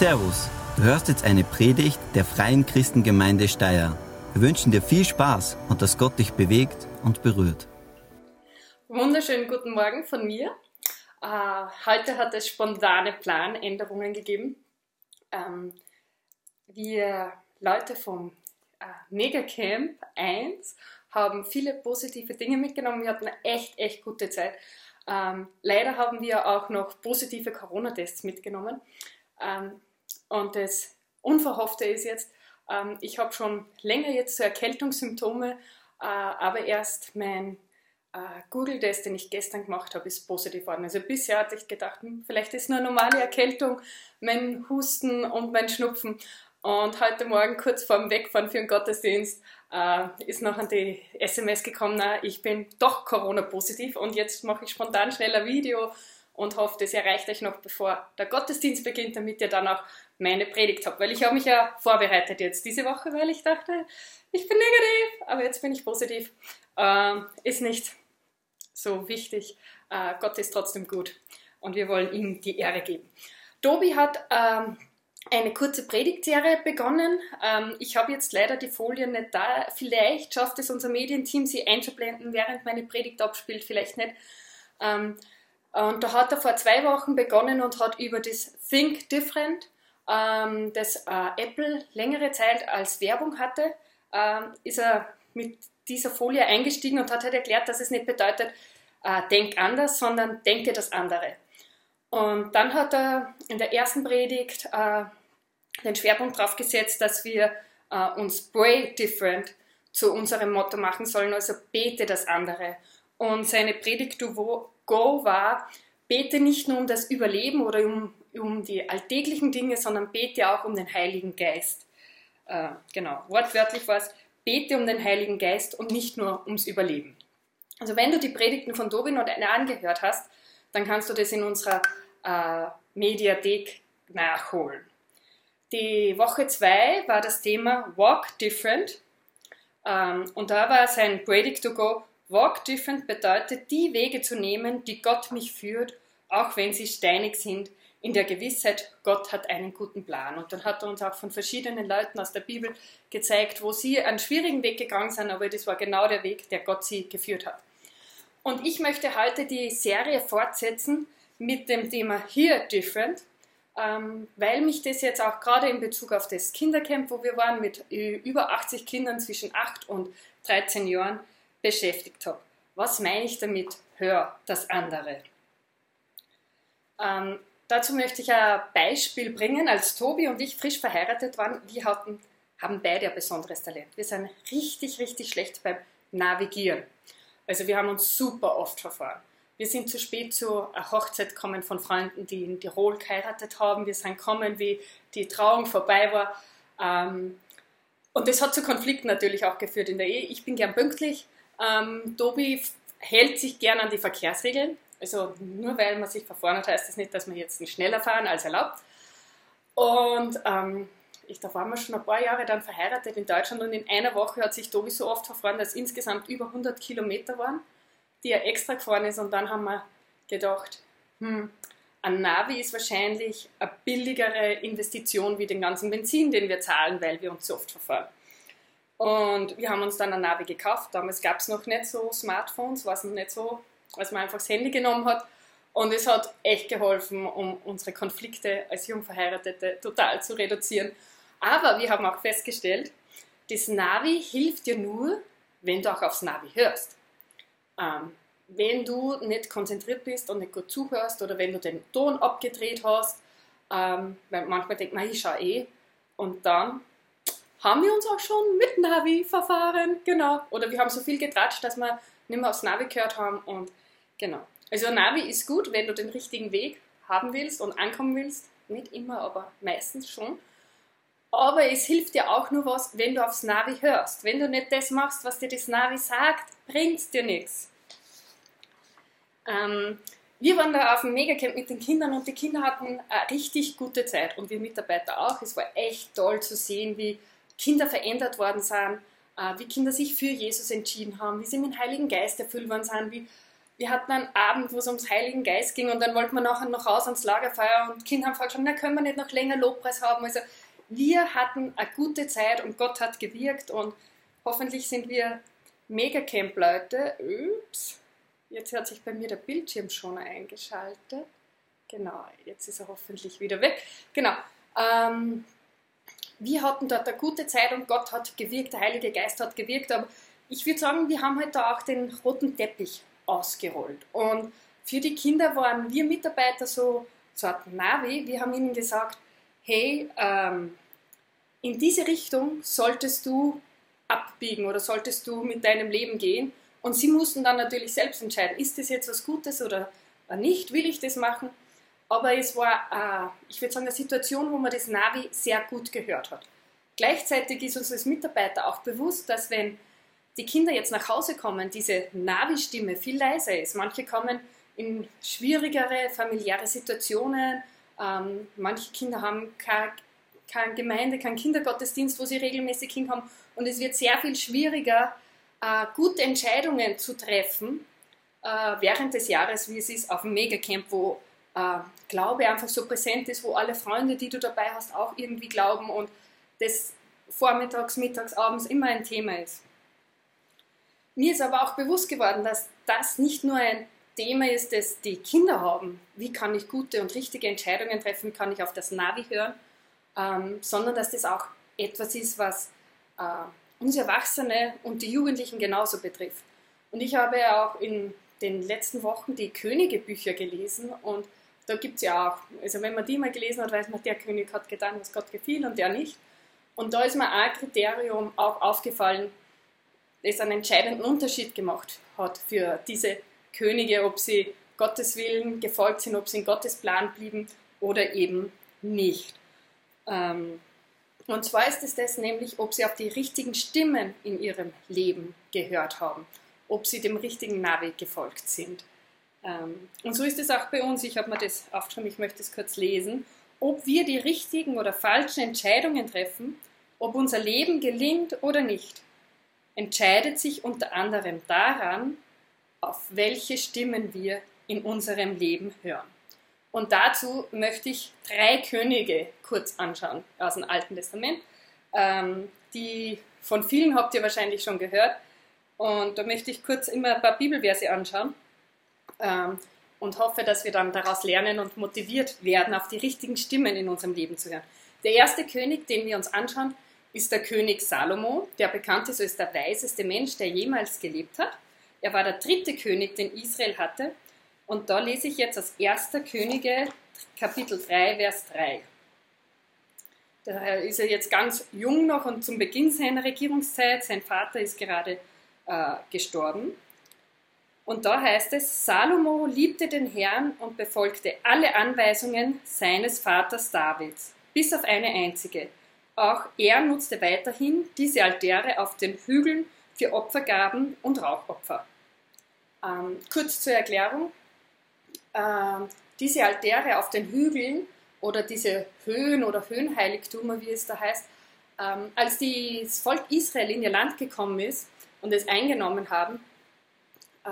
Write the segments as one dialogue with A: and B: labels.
A: Servus, du hörst jetzt eine Predigt der Freien Christengemeinde Steyr. Wir wünschen dir viel Spaß und dass Gott dich bewegt und berührt.
B: Wunderschönen guten Morgen von mir. Äh, heute hat es spontane Planänderungen gegeben. Ähm, wir Leute vom äh, Megacamp 1 haben viele positive Dinge mitgenommen. Wir hatten eine echt, echt gute Zeit. Ähm, leider haben wir auch noch positive Corona-Tests mitgenommen. Ähm, und das Unverhoffte ist jetzt, ähm, ich habe schon länger jetzt so Erkältungssymptome, äh, aber erst mein äh, Google-Test, den ich gestern gemacht habe, ist positiv geworden. Also bisher hatte ich gedacht, hm, vielleicht ist nur eine normale Erkältung, mein Husten und mein Schnupfen. Und heute Morgen, kurz vor dem Wegfahren für den Gottesdienst, äh, ist noch an die SMS gekommen, ich bin doch Corona-positiv und jetzt mache ich spontan schnell ein Video und hoffe, das erreicht euch noch, bevor der Gottesdienst beginnt, damit ihr dann auch meine Predigt habt. Weil ich habe mich ja vorbereitet jetzt diese Woche, weil ich dachte, ich bin negativ, aber jetzt bin ich positiv. Äh, ist nicht so wichtig. Äh, Gott ist trotzdem gut und wir wollen ihm die Ehre geben. Tobi hat ähm, eine kurze Predigtserie begonnen. Ähm, ich habe jetzt leider die Folien nicht da. Vielleicht schafft es unser Medienteam, sie einzublenden, während meine Predigt abspielt, vielleicht nicht. Ähm, und da hat er vor zwei Wochen begonnen und hat über das Think Different, ähm, das äh, Apple längere Zeit als Werbung hatte, ähm, ist er mit dieser Folie eingestiegen und hat halt erklärt, dass es nicht bedeutet, äh, denk anders, sondern denke das andere. Und dann hat er in der ersten Predigt äh, den Schwerpunkt darauf gesetzt, dass wir äh, uns pray different zu unserem Motto machen sollen, also bete das andere. Und seine Predigt to go war, bete nicht nur um das Überleben oder um, um die alltäglichen Dinge, sondern bete auch um den Heiligen Geist. Äh, genau, wortwörtlich war es, bete um den Heiligen Geist und nicht nur ums Überleben. Also wenn du die Predigten von Dobin oder eine angehört hast, dann kannst du das in unserer äh, Mediathek nachholen. Die Woche 2 war das Thema Walk Different. Ähm, und da war sein Predigt to Go, Walk Different bedeutet, die Wege zu nehmen, die Gott mich führt, auch wenn sie steinig sind, in der Gewissheit, Gott hat einen guten Plan. Und dann hat er uns auch von verschiedenen Leuten aus der Bibel gezeigt, wo sie einen schwierigen Weg gegangen sind, aber das war genau der Weg, der Gott sie geführt hat. Und ich möchte heute die Serie fortsetzen mit dem Thema Here Different, ähm, weil mich das jetzt auch gerade in Bezug auf das Kindercamp, wo wir waren, mit über 80 Kindern zwischen 8 und 13 Jahren beschäftigt hat. Was meine ich damit? Hör das andere. Dazu möchte ich ein Beispiel bringen. Als Tobi und ich frisch verheiratet waren, wir hatten, haben beide ein besonderes Talent. Wir sind richtig, richtig schlecht beim Navigieren. Also wir haben uns super oft verfahren. Wir sind zu spät zu einer Hochzeit gekommen von Freunden, die in Tirol geheiratet haben. Wir sind gekommen, wie die Trauung vorbei war. Ähm, und das hat zu Konflikten natürlich auch geführt in der Ehe. Ich bin gern pünktlich. Ähm, Tobi hält sich gern an die Verkehrsregeln. Also nur weil man sich verfahren hat, heißt das nicht, dass man jetzt nicht schneller fahren als erlaubt. Und ähm, ich, da waren wir schon ein paar Jahre dann verheiratet in Deutschland und in einer Woche hat sich Tobi so oft verfahren, dass insgesamt über 100 Kilometer waren, die er extra gefahren ist. Und dann haben wir gedacht, hm, ein Navi ist wahrscheinlich eine billigere Investition wie den ganzen Benzin, den wir zahlen, weil wir uns so oft verfahren. Und wir haben uns dann ein Navi gekauft. Damals gab es noch nicht so Smartphones, war es noch nicht so, als man einfach das Handy genommen hat. Und es hat echt geholfen, um unsere Konflikte als Jungverheiratete total zu reduzieren. Aber wir haben auch festgestellt, das Navi hilft dir nur, wenn du auch aufs Navi hörst. Ähm, wenn du nicht konzentriert bist und nicht gut zuhörst oder wenn du den Ton abgedreht hast, ähm, weil manchmal denkt man, ich schaue eh, und dann haben wir uns auch schon mit Navi verfahren, genau. Oder wir haben so viel getratscht, dass wir nicht mehr aufs Navi gehört haben und genau. Also Navi ist gut, wenn du den richtigen Weg haben willst und ankommen willst. Nicht immer, aber meistens schon. Aber es hilft dir auch nur was, wenn du aufs Navi hörst. Wenn du nicht das machst, was dir das Navi sagt, bringt dir nichts. Ähm, wir waren da auf dem Megacamp mit den Kindern und die Kinder hatten eine richtig gute Zeit und wir Mitarbeiter auch. Es war echt toll zu sehen, wie Kinder verändert worden sind, äh, wie Kinder sich für Jesus entschieden haben, wie sie mit dem Heiligen Geist erfüllt worden sind, wie wir hatten einen Abend, wo es ums Heiligen Geist ging und dann wollten wir nachher noch raus ans Lagerfeuer und Kinder haben vorgeschlagen, na können wir nicht noch länger Lobpreis haben. Also wir hatten eine gute Zeit und Gott hat gewirkt und hoffentlich sind wir Megacamp-Leute. Ups, jetzt hat sich bei mir der Bildschirm schon eingeschaltet. Genau, jetzt ist er hoffentlich wieder weg. Genau. Ähm, wir hatten dort eine gute Zeit und Gott hat gewirkt, der Heilige Geist hat gewirkt, aber ich würde sagen, wir haben halt da auch den roten Teppich ausgerollt. Und für die Kinder waren wir Mitarbeiter so, so Navi. Wir haben ihnen gesagt, hey, ähm, in diese Richtung solltest du abbiegen oder solltest du mit deinem Leben gehen. Und sie mussten dann natürlich selbst entscheiden, ist das jetzt was Gutes oder nicht, will ich das machen. Aber es war, äh, ich würde sagen, eine Situation, wo man das Navi sehr gut gehört hat. Gleichzeitig ist uns als Mitarbeiter auch bewusst, dass wenn die Kinder jetzt nach Hause kommen, diese Navi-Stimme viel leiser ist. Manche kommen in schwierigere familiäre Situationen. Ähm, manche Kinder haben keine, keine Gemeinde, keinen Kindergottesdienst, wo sie regelmäßig hinkommen. Und es wird sehr viel schwieriger, äh, gute Entscheidungen zu treffen äh, während des Jahres, wie es ist auf dem Megacamp, wo äh, Glaube einfach so präsent ist, wo alle Freunde, die du dabei hast, auch irgendwie glauben und das vormittags, mittags, abends immer ein Thema ist. Mir ist aber auch bewusst geworden, dass das nicht nur ein Thema ist, das die Kinder haben, wie kann ich gute und richtige Entscheidungen treffen, wie kann ich auf das Navi hören, ähm, sondern dass das auch etwas ist, was äh, uns Erwachsene und die Jugendlichen genauso betrifft. Und ich habe auch in den letzten Wochen die Könige-Bücher gelesen und da gibt es ja auch, also wenn man die mal gelesen hat, weiß man, der König hat getan, was Gott gefiel und der nicht. Und da ist mir ein Kriterium auch aufgefallen, das einen entscheidenden Unterschied gemacht hat für diese Könige, ob sie Gottes Willen gefolgt sind, ob sie in Gottes Plan blieben oder eben nicht. Ähm, und zwar ist es das nämlich, ob sie auf die richtigen Stimmen in ihrem Leben gehört haben, ob sie dem richtigen Navi gefolgt sind. Ähm, und so ist es auch bei uns. Ich habe mir das aufgeschrieben, ich möchte es kurz lesen. Ob wir die richtigen oder falschen Entscheidungen treffen, ob unser Leben gelingt oder nicht, entscheidet sich unter anderem daran, auf welche Stimmen wir in unserem Leben hören. Und dazu möchte ich drei Könige kurz anschauen aus dem Alten Testament. Ähm, die von vielen habt ihr wahrscheinlich schon gehört. Und da möchte ich kurz immer ein paar Bibelverse anschauen ähm, und hoffe, dass wir dann daraus lernen und motiviert werden, auf die richtigen Stimmen in unserem Leben zu hören. Der erste König, den wir uns anschauen, ist der König Salomo, der bekannt ist als der weiseste Mensch, der jemals gelebt hat. Er war der dritte König, den Israel hatte. Und da lese ich jetzt aus 1. Könige, Kapitel 3, Vers 3. Da ist er jetzt ganz jung noch und zum Beginn seiner Regierungszeit. Sein Vater ist gerade äh, gestorben. Und da heißt es, Salomo liebte den Herrn und befolgte alle Anweisungen seines Vaters Davids, bis auf eine einzige. Auch er nutzte weiterhin diese Altäre auf den Hügeln für Opfergaben und Rauchopfer. Ähm, kurz zur Erklärung. Ähm, diese Altäre auf den Hügeln oder diese Höhen oder Höhenheiligtümer, wie es da heißt, ähm, als das Volk Israel in ihr Land gekommen ist und es eingenommen haben, äh,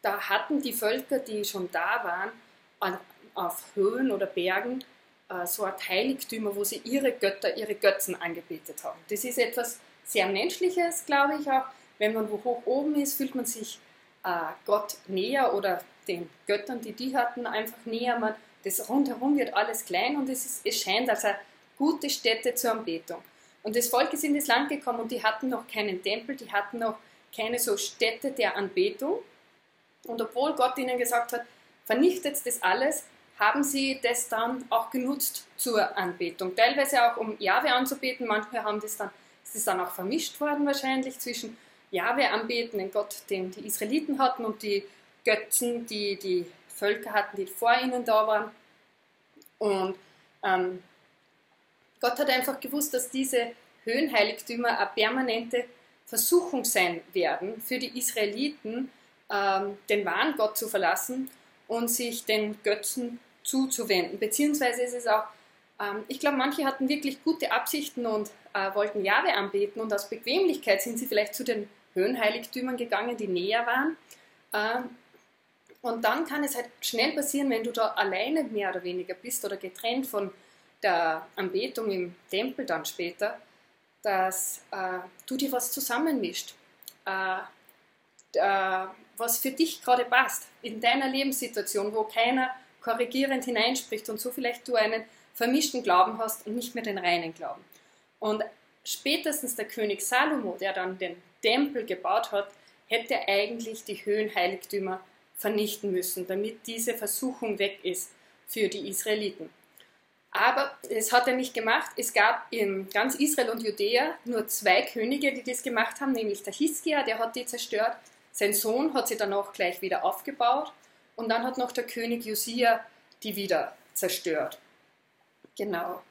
B: da hatten die Völker, die schon da waren, auf Höhen oder Bergen äh, so Art Heiligtümer, wo sie ihre Götter, ihre Götzen angebetet haben. Das ist etwas sehr Menschliches, glaube ich auch. Wenn man wo hoch oben ist, fühlt man sich äh, Gott näher oder den Göttern, die die hatten, einfach näher. Man, das rundherum wird alles klein und es, ist, es scheint als eine gute Stätte zur Anbetung. Und das Volk ist in das Land gekommen und die hatten noch keinen Tempel, die hatten noch keine so Stätte der Anbetung. Und obwohl Gott ihnen gesagt hat, vernichtet das alles, haben sie das dann auch genutzt zur Anbetung. Teilweise auch um Jahwe anzubeten, manchmal haben das dann, ist es dann auch vermischt worden wahrscheinlich zwischen Jahwe anbeten, den Gott, den die Israeliten hatten und die Götzen, die die Völker hatten, die vor ihnen da waren. Und ähm, Gott hat einfach gewusst, dass diese Höhenheiligtümer eine permanente Versuchung sein werden für die Israeliten, ähm, den wahren Gott zu verlassen und sich den Götzen zuzuwenden. Beziehungsweise ist es auch, ähm, ich glaube, manche hatten wirklich gute Absichten und äh, wollten Jahwe anbeten und aus Bequemlichkeit sind sie vielleicht zu den Höhenheiligtümern gegangen, die näher waren. Ähm, Und dann kann es halt schnell passieren, wenn du da alleine mehr oder weniger bist oder getrennt von der Anbetung im Tempel dann später, dass äh, du dir was zusammenmischt, äh, äh, was für dich gerade passt, in deiner Lebenssituation, wo keiner korrigierend hineinspricht und so vielleicht du einen vermischten Glauben hast und nicht mehr den reinen Glauben. Und spätestens der König Salomo, der dann den Tempel gebaut hat, hätte eigentlich die Höhenheiligtümer vernichten müssen, damit diese Versuchung weg ist für die Israeliten. Aber es hat er nicht gemacht. Es gab in ganz Israel und Judäa nur zwei Könige, die das gemacht haben, nämlich der Hiskia, der hat die zerstört. Sein Sohn hat sie dann auch gleich wieder aufgebaut. Und dann hat noch der König Josia die wieder zerstört. Genau.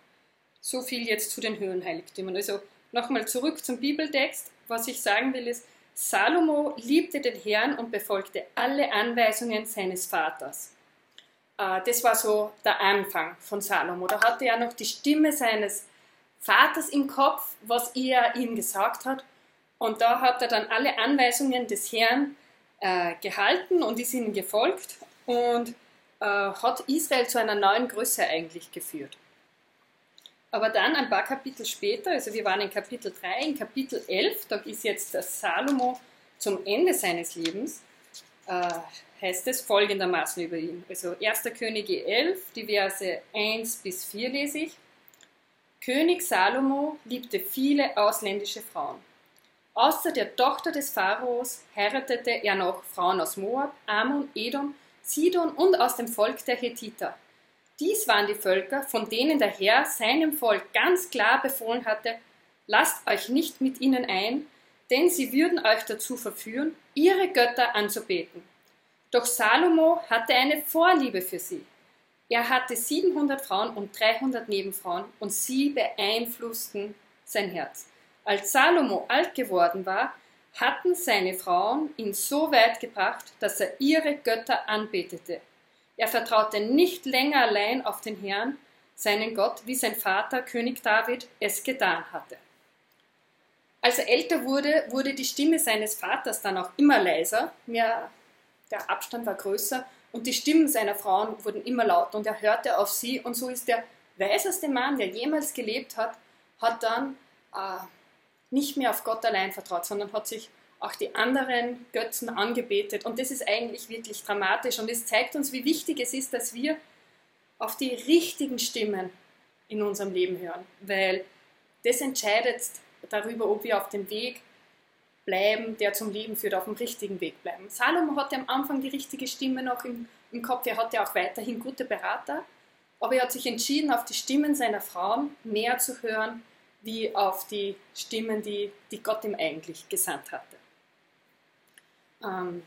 B: So viel jetzt zu den Höhenheiligtümern. Also nochmal zurück zum Bibeltext. Was ich sagen will ist, Salomo liebte den Herrn und befolgte alle Anweisungen seines Vaters. Äh, das war so der Anfang von Salomo. Da hatte er noch die Stimme seines Vaters im Kopf, was er ihm gesagt hat. Und da hat er dann alle Anweisungen des Herrn äh, gehalten und ist ihnen gefolgt und äh, hat Israel zu einer neuen Größe eigentlich geführt. Aber dann ein paar Kapitel später, also wir waren in Kapitel 3, in Kapitel 11, da ist jetzt der Salomo zum Ende seines Lebens, äh, heißt es folgendermaßen über ihn. Also 1. Könige 11, die Verse 1 bis 4 lese ich. König Salomo liebte viele ausländische Frauen. Außer der Tochter des Pharaos heiratete er noch Frauen aus Moab, Ammon, Edom, Sidon und aus dem Volk der Hethiter. Dies waren die Völker, von denen der Herr seinem Volk ganz klar befohlen hatte, lasst euch nicht mit ihnen ein, denn sie würden euch dazu verführen, ihre Götter anzubeten. Doch Salomo hatte eine Vorliebe für sie. Er hatte 700 Frauen und 300 Nebenfrauen und sie beeinflussten sein Herz. Als Salomo alt geworden war, hatten seine Frauen ihn so weit gebracht, dass er ihre Götter anbetete. Er vertraute nicht länger allein auf den Herrn, seinen Gott, wie sein Vater König David es getan hatte. Als er älter wurde, wurde die Stimme seines Vaters dann auch immer leiser, mehr, der Abstand war größer und die Stimmen seiner Frauen wurden immer lauter und er hörte auf sie. Und so ist der weiseste Mann, der jemals gelebt hat, hat dann äh, nicht mehr auf Gott allein vertraut, sondern hat sich auch die anderen Götzen angebetet. Und das ist eigentlich wirklich dramatisch. Und es zeigt uns, wie wichtig es ist, dass wir auf die richtigen Stimmen in unserem Leben hören. Weil das entscheidet darüber, ob wir auf dem Weg bleiben, der zum Leben führt, auf dem richtigen Weg bleiben. Salomo hatte am Anfang die richtige Stimme noch im, im Kopf. Er hatte auch weiterhin gute Berater. Aber er hat sich entschieden, auf die Stimmen seiner Frauen mehr zu hören, wie auf die Stimmen, die, die Gott ihm eigentlich gesandt hatte. Ähm,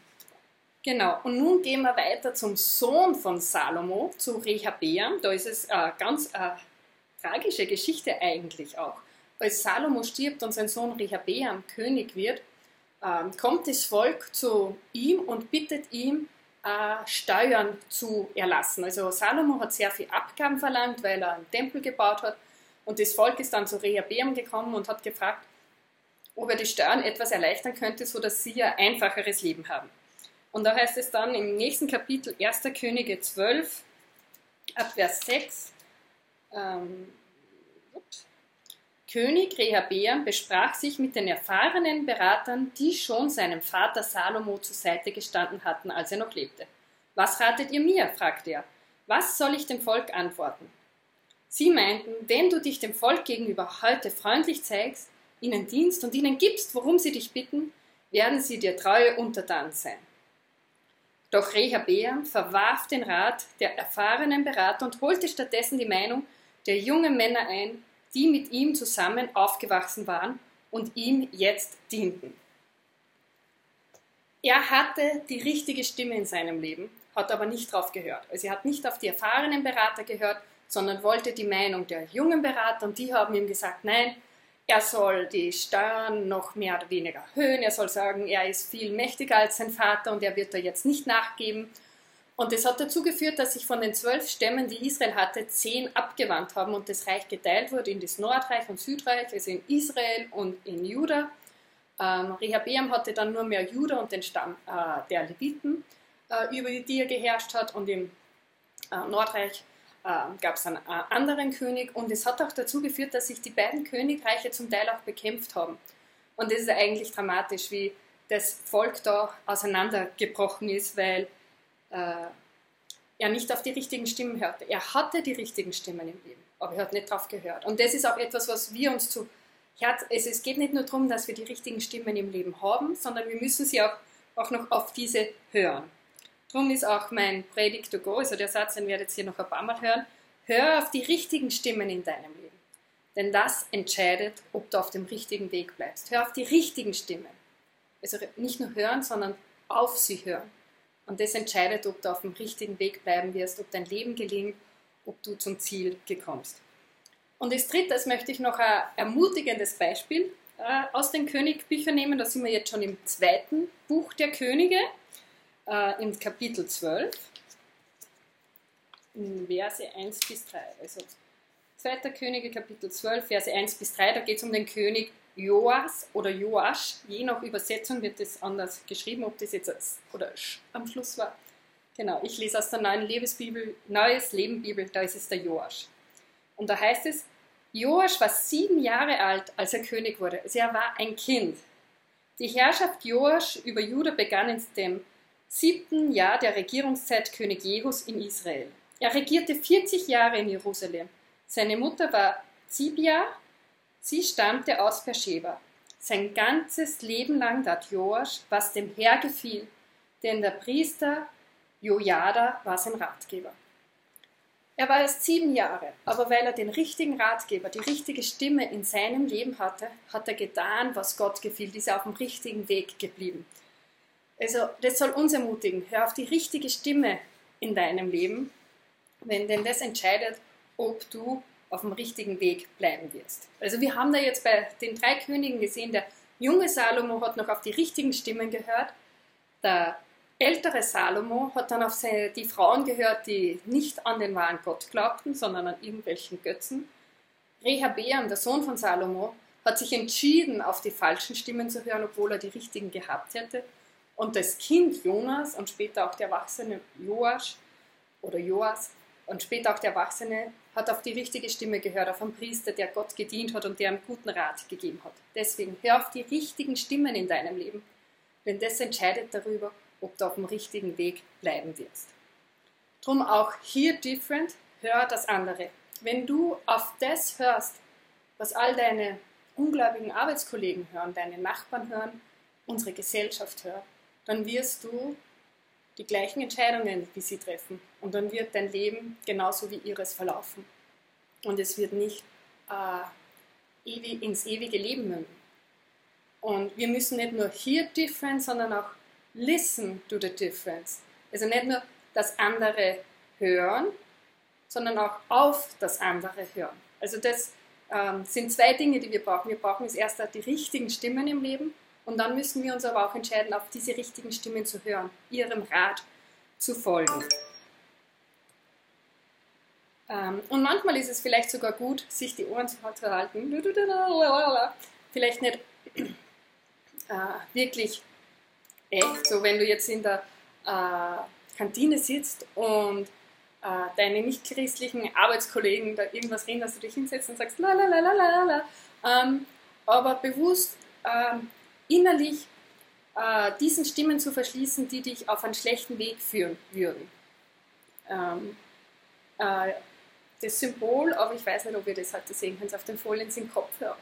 B: genau, und nun gehen wir weiter zum Sohn von Salomo, zu Rehabeam. Da ist es eine ganz äh, tragische Geschichte eigentlich auch. Als Salomo stirbt und sein Sohn Rehabeam König wird, ähm, kommt das Volk zu ihm und bittet ihm, äh, Steuern zu erlassen. Also Salomo hat sehr viel Abgaben verlangt, weil er einen Tempel gebaut hat. Und das Volk ist dann zu Rehabeam gekommen und hat gefragt, ob er die Steuern etwas erleichtern könnte, sodass sie ein einfacheres Leben haben. Und da heißt es dann im nächsten Kapitel 1. Könige 12, ab Vers 6, ähm, König Rehabeam besprach sich mit den erfahrenen Beratern, die schon seinem Vater Salomo zur Seite gestanden hatten, als er noch lebte. Was ratet ihr mir? fragte er. Was soll ich dem Volk antworten? Sie meinten, wenn du dich dem Volk gegenüber heute freundlich zeigst, ihnen dienst und ihnen gibst, worum sie dich bitten, werden sie dir treue untertan sein. Doch Rehabeam verwarf den Rat der erfahrenen Berater und holte stattdessen die Meinung der jungen Männer ein, die mit ihm zusammen aufgewachsen waren und ihm jetzt dienten. Er hatte die richtige Stimme in seinem Leben, hat aber nicht darauf gehört. Also er hat nicht auf die erfahrenen Berater gehört, sondern wollte die Meinung der jungen Berater und die haben ihm gesagt, nein, er soll die Steuern noch mehr oder weniger erhöhen. Er soll sagen, er ist viel mächtiger als sein Vater und er wird da jetzt nicht nachgeben. Und das hat dazu geführt, dass sich von den zwölf Stämmen, die Israel hatte, zehn abgewandt haben und das Reich geteilt wurde in das Nordreich und Südreich, also in Israel und in Juda. Ähm, Rehabeam hatte dann nur mehr Juda und den Stamm äh, der Leviten. äh, über die er geherrscht hat und im äh, Nordreich gab es einen äh, anderen König und es hat auch dazu geführt, dass sich die beiden Königreiche zum Teil auch bekämpft haben. Und das ist eigentlich dramatisch, wie das Volk da auseinandergebrochen ist, weil äh, er nicht auf die richtigen Stimmen hörte. Er hatte die richtigen Stimmen im Leben, aber er hat nicht darauf gehört. Und das ist auch etwas, was wir uns zu Herz, also es geht nicht nur darum, dass wir die richtigen Stimmen im Leben haben, sondern wir müssen sie auch, auch noch auf diese hören. Darum ist auch mein Predigt to go, also der Satz, den werdet ihr hier noch ein paar Mal hören, hör auf die richtigen Stimmen in deinem Leben. Denn das entscheidet, ob du auf dem richtigen Weg bleibst. Hör auf die richtigen Stimmen. Also nicht nur hören, sondern auf sie hören. Und das entscheidet, ob du auf dem richtigen Weg bleiben wirst, ob dein Leben gelingt, ob du zum Ziel gekommst. Und als drittes möchte ich noch ein ermutigendes Beispiel äh, aus den Königbüchern nehmen. Da sind wir jetzt schon im zweiten Buch der Könige äh, im Kapitel 12, in Verse 1 bis 3. Also 2. Könige, Kapitel 12, Verse 1 bis 3, da geht es um den König Joas oder Joasch. Je nach Übersetzung wird das anders geschrieben, ob das jetzt als, oder am Schluss war. Genau, ich lese aus der Neuen Lebensbibel, Neues Leben Bibel, da ist es der Joasch. Und da heißt es, Joasch war sieben Jahre alt, als er König wurde. Also er war ein Kind. Die Herrschaft Joasch über Juda begann in dem siebten Jahr der Regierungszeit König Jehus in Israel. Er regierte 40 Jahre in Jerusalem. Seine Mutter war Zibia, sie stammte aus Beersheba. Sein ganzes Leben lang tat Joasch, was dem Herr gefiel, denn der Priester Jojada war sein Ratgeber. Er war erst sieben Jahre, aber weil er den richtigen Ratgeber, die richtige Stimme in seinem Leben hatte, hat er getan, was Gott gefiel, ist er auf dem richtigen Weg geblieben. Also das soll uns ermutigen. Hör auf die richtige Stimme in deinem Leben, wenn denn das entscheidet, ob du auf dem richtigen Weg bleiben wirst. Also wir haben da jetzt bei den drei Königen gesehen, der junge Salomo hat noch auf die richtigen Stimmen gehört, der ältere Salomo hat dann auf seine, die Frauen gehört, die nicht an den wahren Gott glaubten, sondern an irgendwelchen Götzen. Rehabeam, der Sohn von Salomo, hat sich entschieden, auf die falschen Stimmen zu hören, obwohl er die richtigen gehabt hätte. Und das Kind Jonas und später auch der Erwachsene Joas oder Joas und später auch der Erwachsene hat auf die richtige Stimme gehört, auf einen Priester, der Gott gedient hat und der einen guten Rat gegeben hat. Deswegen hör auf die richtigen Stimmen in deinem Leben, denn das entscheidet darüber, ob du auf dem richtigen Weg bleiben wirst. Drum auch hier different, hör das andere. Wenn du auf das hörst, was all deine ungläubigen Arbeitskollegen hören, deine Nachbarn hören, unsere Gesellschaft hört, dann wirst du die gleichen Entscheidungen wie sie treffen. Und dann wird dein Leben genauso wie ihres verlaufen. Und es wird nicht äh, ewig, ins ewige Leben münden. Und wir müssen nicht nur hier different, sondern auch listen to the difference. Also nicht nur das andere hören, sondern auch auf das andere hören. Also das ähm, sind zwei Dinge, die wir brauchen. Wir brauchen als erstes die richtigen Stimmen im Leben und dann müssen wir uns aber auch entscheiden, auf diese richtigen Stimmen zu hören, ihrem Rat zu folgen. Ähm, und manchmal ist es vielleicht sogar gut, sich die Ohren zu halten, vielleicht nicht äh, wirklich echt, so wenn du jetzt in der äh, Kantine sitzt und äh, deine nicht-christlichen Arbeitskollegen da irgendwas reden, dass du dich hinsetzt und sagst, la la la la la la, ähm, aber bewusst ähm, innerlich äh, diesen Stimmen zu verschließen, die dich auf einen schlechten Weg führen würden. Ähm, äh, das Symbol, aber ich weiß nicht, ob ihr das heute sehen könnt, auf den Folien sind Kopfhörer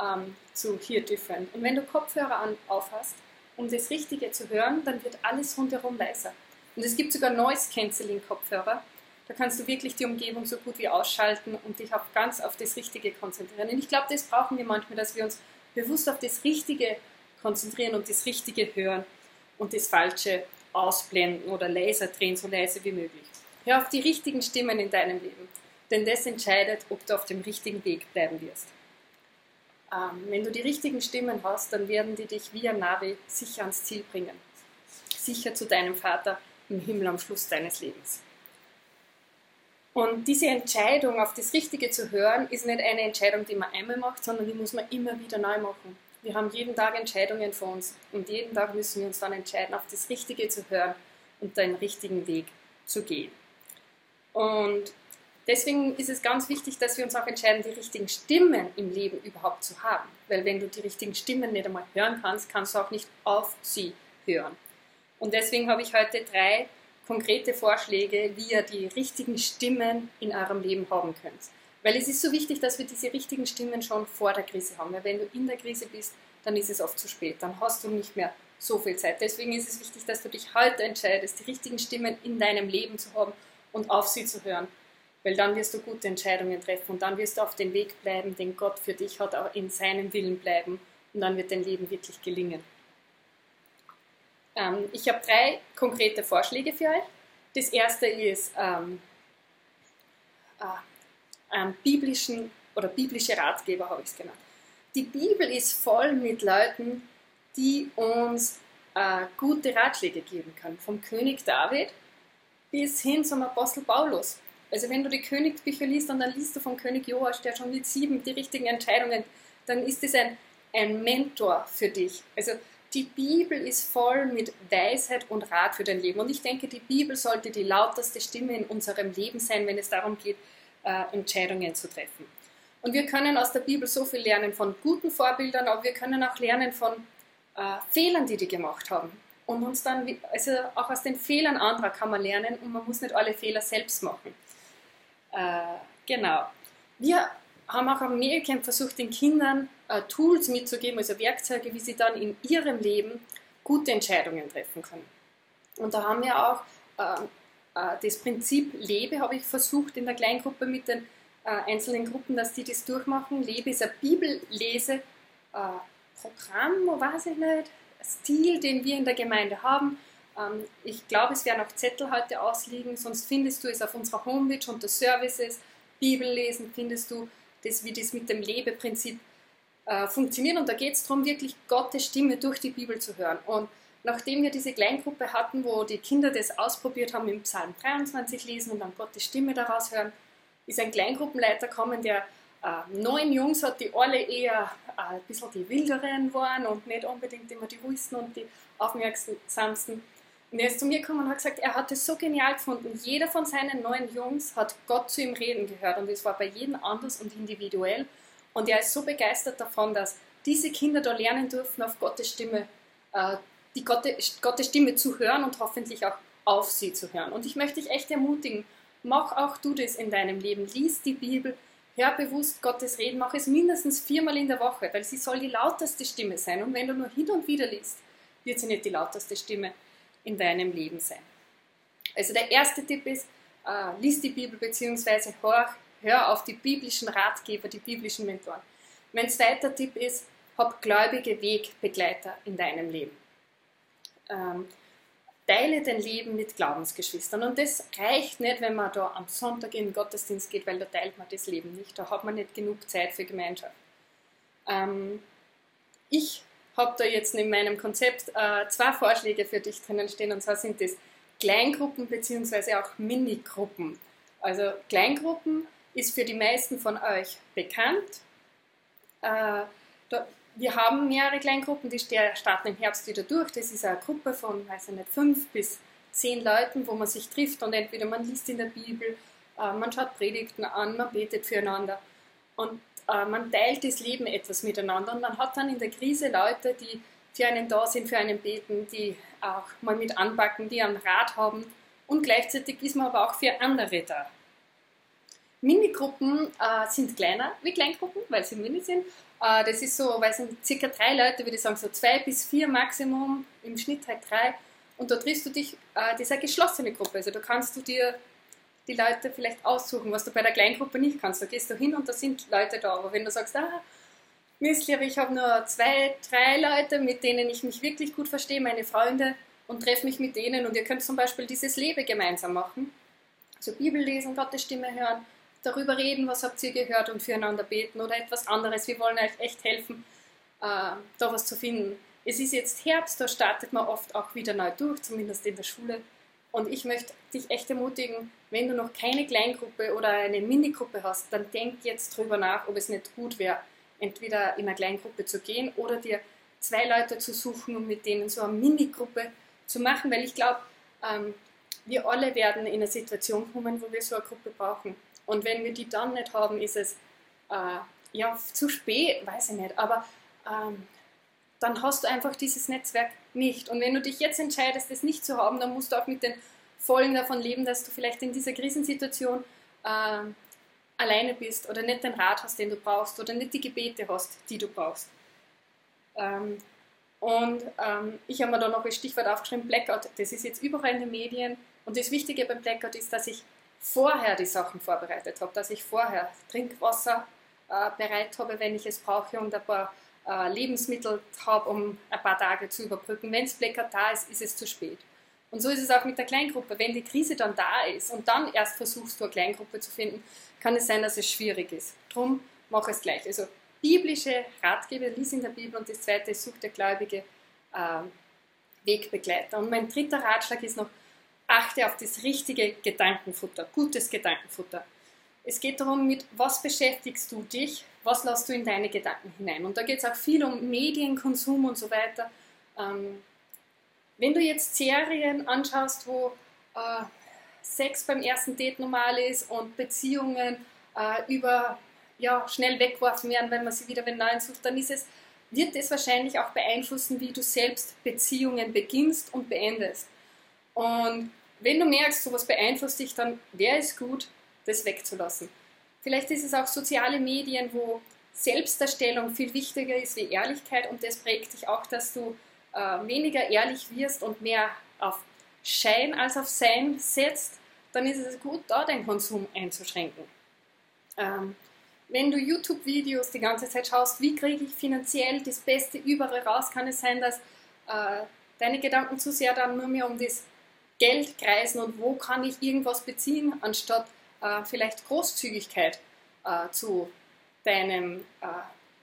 B: ähm, zu Hear Different. Und wenn du Kopfhörer an, aufhast, um das Richtige zu hören, dann wird alles rundherum leiser. Und es gibt sogar Noise Cancelling Kopfhörer. Da kannst du wirklich die Umgebung so gut wie ausschalten und dich auf ganz auf das Richtige konzentrieren. Und ich glaube, das brauchen wir manchmal, dass wir uns bewusst auf das Richtige konzentrieren und das Richtige hören und das Falsche ausblenden oder leiser drehen, so leise wie möglich. Hör auf die richtigen Stimmen in deinem Leben, denn das entscheidet, ob du auf dem richtigen Weg bleiben wirst. Ähm, wenn du die richtigen Stimmen hast, dann werden die dich ein Navi sicher ans Ziel bringen. Sicher zu deinem Vater im Himmel am Schluss deines Lebens. Und diese Entscheidung, auf das Richtige zu hören, ist nicht eine Entscheidung, die man einmal macht, sondern die muss man immer wieder neu machen. Wir haben jeden Tag Entscheidungen vor uns und jeden Tag müssen wir uns dann entscheiden, auf das Richtige zu hören und den richtigen Weg zu gehen. Und deswegen ist es ganz wichtig, dass wir uns auch entscheiden, die richtigen Stimmen im Leben überhaupt zu haben. Weil wenn du die richtigen Stimmen nicht einmal hören kannst, kannst du auch nicht auf sie hören. Und deswegen habe ich heute drei konkrete Vorschläge, wie ihr die richtigen Stimmen in eurem Leben haben könnt. Weil es ist so wichtig, dass wir diese richtigen Stimmen schon vor der Krise haben. Weil wenn du in der Krise bist, dann ist es oft zu spät. Dann hast du nicht mehr so viel Zeit. Deswegen ist es wichtig, dass du dich heute entscheidest, die richtigen Stimmen in deinem Leben zu haben und auf sie zu hören. Weil dann wirst du gute Entscheidungen treffen und dann wirst du auf dem Weg bleiben, den Gott für dich hat, auch in seinem Willen bleiben und dann wird dein Leben wirklich gelingen. Ähm, ich habe drei konkrete Vorschläge für euch. Das erste ist ähm, äh, biblischen oder biblische Ratgeber, habe ich es genannt. Die Bibel ist voll mit Leuten, die uns äh, gute Ratschläge geben können. Vom König David bis hin zum Apostel Paulus. Also wenn du die Königsbücher liest und dann liest du vom König Joas, der schon mit sieben die richtigen Entscheidungen, dann ist es ein, ein Mentor für dich. Also die Bibel ist voll mit Weisheit und Rat für dein Leben. Und ich denke, die Bibel sollte die lauteste Stimme in unserem Leben sein, wenn es darum geht, äh, Entscheidungen zu treffen. Und wir können aus der Bibel so viel lernen von guten Vorbildern, aber wir können auch lernen von äh, Fehlern, die die gemacht haben. Und uns dann, also auch aus den Fehlern anderer kann man lernen und man muss nicht alle Fehler selbst machen. Äh, genau. Wir haben auch am Mailcamp versucht, den Kindern äh, Tools mitzugeben, also Werkzeuge, wie sie dann in ihrem Leben gute Entscheidungen treffen können. Und da haben wir auch äh, äh, das Prinzip Lebe, habe ich versucht in der Kleingruppe mit den äh, einzelnen Gruppen, dass die das durchmachen. Lebe ist ein Bibellese. Programm, weiß ich nicht, Stil, den wir in der Gemeinde haben. Ähm, ich glaube, es werden auch Zettel heute ausliegen, sonst findest du es auf unserer Homepage unter Services, Bibellesen, findest du das, wie das mit dem Lebeprinzip äh, funktioniert. Und da geht es darum, wirklich Gottes Stimme durch die Bibel zu hören. Und nachdem wir diese Kleingruppe hatten, wo die Kinder das ausprobiert haben, im Psalm 23 lesen und dann Gottes Stimme daraus hören, ist ein Kleingruppenleiter gekommen, der äh, neun Jungs hat, die alle eher äh, ein bisschen die Wilderen waren und nicht unbedingt immer die ruhigsten und die aufmerksamsten. Und er ist zu mir gekommen und hat gesagt, er hat es so genial gefunden. Jeder von seinen neun Jungs hat Gott zu ihm reden gehört und es war bei jedem anders und individuell. Und er ist so begeistert davon, dass diese Kinder da lernen dürfen, auf Gottes Stimme, äh, die Gottes, Stimme zu hören und hoffentlich auch auf sie zu hören. Und ich möchte dich echt ermutigen, mach auch du das in deinem Leben. Lies die Bibel, hör bewusst Gottes Reden, mach es mindestens viermal in der Woche, weil sie soll die lauteste Stimme sein. Und wenn du nur hin und wieder liest, wird sie nicht die lauteste Stimme in deinem Leben sein. Also der erste Tipp ist, äh, lies die Bibel bzw. Hör, hör auf die biblischen Ratgeber, die biblischen Mentoren. Mein zweiter Tipp ist, hab gläubige Wegbegleiter in deinem Leben. Ähm, teile dein Leben mit Glaubensgeschwistern. Und das reicht nicht, wenn man da am Sonntag in den Gottesdienst geht, weil da teilt man das Leben nicht. Da hat man nicht genug Zeit für Gemeinschaft. Ähm, ich habe da jetzt in meinem Konzept äh, zwei Vorschläge für dich drinnen stehen und zwar sind das Kleingruppen bzw. auch Minigruppen. Also Kleingruppen ist für die meisten von euch bekannt. Äh, da, wir haben mehrere Kleingruppen, die starten im Herbst wieder durch. Das ist eine Gruppe von, weiß ich nicht, fünf bis zehn Leuten, wo man sich trifft und entweder man liest in der Bibel, äh, man schaut Predigten an, man betet füreinander. Und äh, man teilt das Leben etwas miteinander und man hat dann in der Krise Leute, die für einen da sind, für einen beten, die auch mal mit anpacken, die einen Rat haben und gleichzeitig ist man aber auch für andere da. Minigruppen äh, sind kleiner wie Kleingruppen, weil sie mini sind. Äh, das ist so, weil es sind circa drei Leute, würde ich sagen, so zwei bis vier Maximum, im Schnitt halt drei. Und da triffst du dich, äh, das ist eine geschlossene Gruppe. Also da kannst du dir die Leute vielleicht aussuchen, was du bei der Kleingruppe nicht kannst. Da gehst du hin und da sind Leute da. Aber wenn du sagst, ah, Mist, ich habe nur zwei, drei Leute, mit denen ich mich wirklich gut verstehe, meine Freunde, und treffe mich mit denen und ihr könnt zum Beispiel dieses Leben gemeinsam machen. Also Bibel lesen, Gottes Stimme hören, darüber reden, was habt ihr gehört und füreinander beten oder etwas anderes. Wir wollen euch echt helfen, äh, da was zu finden. Es ist jetzt Herbst, da startet man oft auch wieder neu durch, zumindest in der Schule. Und ich möchte dich echt ermutigen, wenn du noch keine Kleingruppe oder eine Minigruppe hast, dann denk jetzt drüber nach, ob es nicht gut wäre, entweder in eine Kleingruppe zu gehen oder dir zwei Leute zu suchen und mit denen so eine Minigruppe zu machen, weil ich glaube, ähm, wir alle werden in eine Situation kommen, wo wir so eine Gruppe brauchen. Und wenn wir die dann nicht haben, ist es äh, ja zu spät, weiß ich nicht, aber ähm, dann hast du einfach dieses Netzwerk nicht. Und wenn du dich jetzt entscheidest, es nicht zu haben, dann musst du auch mit den Folgen davon leben, dass du vielleicht in dieser Krisensituation äh, alleine bist oder nicht den Rat hast, den du brauchst oder nicht die Gebete hast, die du brauchst. Ähm, und ähm, ich habe mir da noch ein Stichwort aufgeschrieben, Blackout. Das ist jetzt überall in den Medien. Und das Wichtige beim Blackout ist, dass ich vorher die Sachen vorbereitet habe, dass ich vorher Trinkwasser äh, bereit habe, wenn ich es brauche und ein paar äh, Lebensmittel habe, um ein paar Tage zu überbrücken. Wenn es Blackout da ist, ist es zu spät. Und so ist es auch mit der Kleingruppe. Wenn die Krise dann da ist und dann erst versuchst du eine Kleingruppe zu finden, kann es sein, dass es schwierig ist. Drum mach es gleich. Also biblische Ratgeber, lies in der Bibel und das zweite ist, such der gläubige äh, Wegbegleiter. Und mein dritter Ratschlag ist noch, achte auf das richtige Gedankenfutter, gutes Gedankenfutter. Es geht darum, mit was beschäftigst du dich, was lässt du in deine Gedanken hinein. Und da geht es auch viel um Medienkonsum und so weiter. Ähm, wenn du jetzt Serien anschaust, wo äh, Sex beim ersten Date normal ist und Beziehungen äh, über ja, schnell weggeworfen werden, wenn man sie wieder wenn neuen sucht, dann ist es, wird es wahrscheinlich auch beeinflussen, wie du selbst Beziehungen beginnst und beendest. Und wenn du merkst, sowas beeinflusst dich, dann wäre es gut, das wegzulassen. Vielleicht ist es auch soziale Medien, wo Selbstdarstellung viel wichtiger ist wie Ehrlichkeit und das prägt dich auch, dass du äh, weniger ehrlich wirst und mehr auf Schein als auf Sein setzt, dann ist es gut, da deinen Konsum einzuschränken. Ähm, wenn du YouTube-Videos die ganze Zeit schaust, wie kriege ich finanziell das Beste überall raus, kann es sein, dass äh, deine Gedanken zu sehr dann nur mehr um das Geld kreisen und wo kann ich irgendwas beziehen, anstatt äh, vielleicht Großzügigkeit äh, zu, deinem, äh,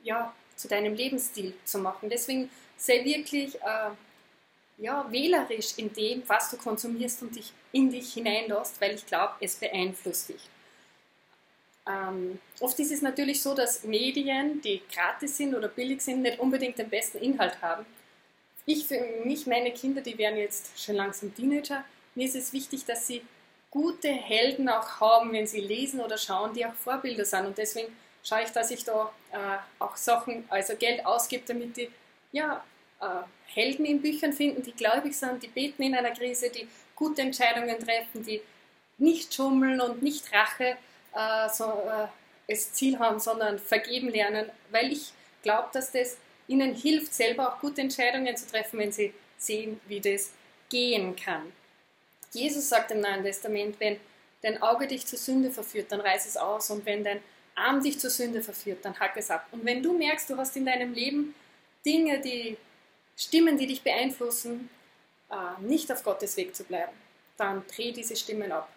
B: ja, zu deinem Lebensstil zu machen. Deswegen sei wirklich äh, ja, wählerisch in dem, was du konsumierst und dich in dich hineinlässt, weil ich glaube, es beeinflusst dich. Ähm, oft ist es natürlich so, dass Medien, die gratis sind oder billig sind, nicht unbedingt den besten Inhalt haben. Ich für mich, meine Kinder, die werden jetzt schon langsam Teenager, mir ist es wichtig, dass sie gute Helden auch haben, wenn sie lesen oder schauen, die auch Vorbilder sind. Und deswegen schaue ich, dass ich da äh, auch Sachen, also Geld ausgebe, damit die ja, äh, Helden in Büchern finden, die gläubig sind, die beten in einer Krise, die gute Entscheidungen treffen, die nicht schummeln und nicht Rache äh, so, äh, als Ziel haben, sondern vergeben lernen, weil ich glaube, dass das ihnen hilft, selber auch gute Entscheidungen zu treffen, wenn sie sehen, wie das gehen kann. Jesus sagt im Neuen Testament, wenn dein Auge dich zur Sünde verführt, dann reiß es aus und wenn dein Arm dich zur Sünde verführt, dann hack es ab. Und wenn du merkst, du hast in deinem Leben Dinge, die Stimmen, die dich beeinflussen, äh, nicht auf Gottes Weg zu bleiben, dann dreh diese Stimmen ab.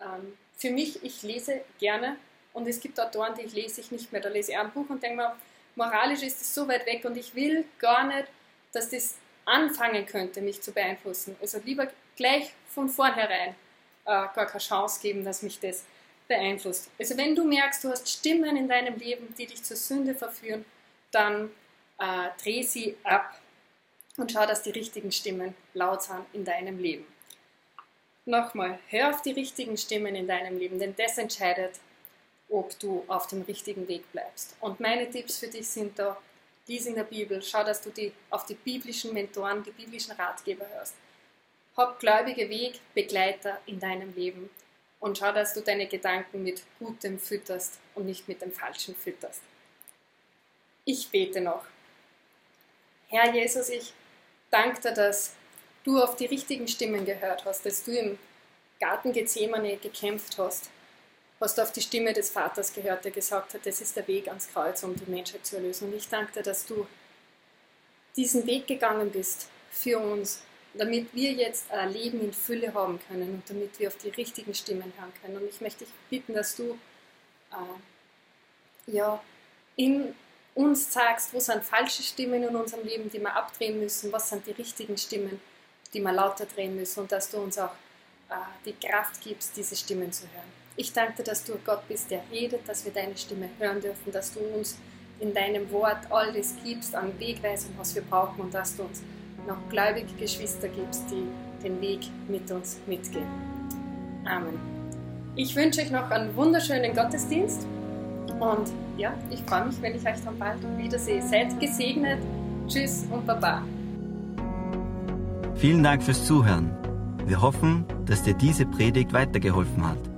B: Ähm, für mich, ich lese gerne und es gibt Autoren, die lese ich nicht mehr. Da lese ich ein Buch und denke mir, moralisch ist es so weit weg und ich will gar nicht, dass das anfangen könnte, mich zu beeinflussen. Also lieber gleich von vornherein äh, gar keine Chance geben, dass mich das beeinflusst. Also wenn du merkst, du hast Stimmen in deinem Leben, die dich zur Sünde verführen, dann äh, dreh sie ab und schau, dass die richtigen Stimmen laut sind in deinem Leben. Nochmal, hör auf die richtigen Stimmen in deinem Leben, denn das entscheidet, ob du auf dem richtigen Weg bleibst. Und meine Tipps für dich sind da, lies in der Bibel, schau, dass du die, auf die biblischen Mentoren, die biblischen Ratgeber hörst. Hab gläubige Wegbegleiter in deinem Leben und schau, dass du deine Gedanken mit Gutem fütterst und nicht mit dem Falschen fütterst. Ich bete noch. Herr Jesus, ich danke dir, dass du auf die richtigen Stimmen gehört hast, dass du im Garten Gethsemane gekämpft hast, hast du auf die Stimme des Vaters gehört, der gesagt hat, das ist der Weg ans Kreuz, um die Menschheit zu erlösen. Und ich danke dir, dass du diesen Weg gegangen bist für uns, damit wir jetzt ein Leben in Fülle haben können und damit wir auf die richtigen Stimmen hören können. Und ich möchte dich bitten, dass du äh, ja, in uns sagst, wo sind falsche Stimmen in unserem Leben, die wir abdrehen müssen, was sind die richtigen Stimmen die wir lauter drehen müssen und dass du uns auch äh, die Kraft gibst, diese Stimmen zu hören. Ich danke dir, dass du Gott bist, der redet, dass wir deine Stimme hören dürfen, dass du uns in deinem Wort all das gibst an Wegweisung, was wir brauchen und dass du uns noch gläubige Geschwister gibst, die den Weg mit uns mitgehen. Amen. Ich wünsche euch noch einen wunderschönen Gottesdienst und ja, ich freue mich, wenn ich euch dann bald wiedersehe. Seid gesegnet. Tschüss und Baba.
A: Vielen Dank fürs Zuhören. Wir hoffen, dass dir diese Predigt weitergeholfen hat.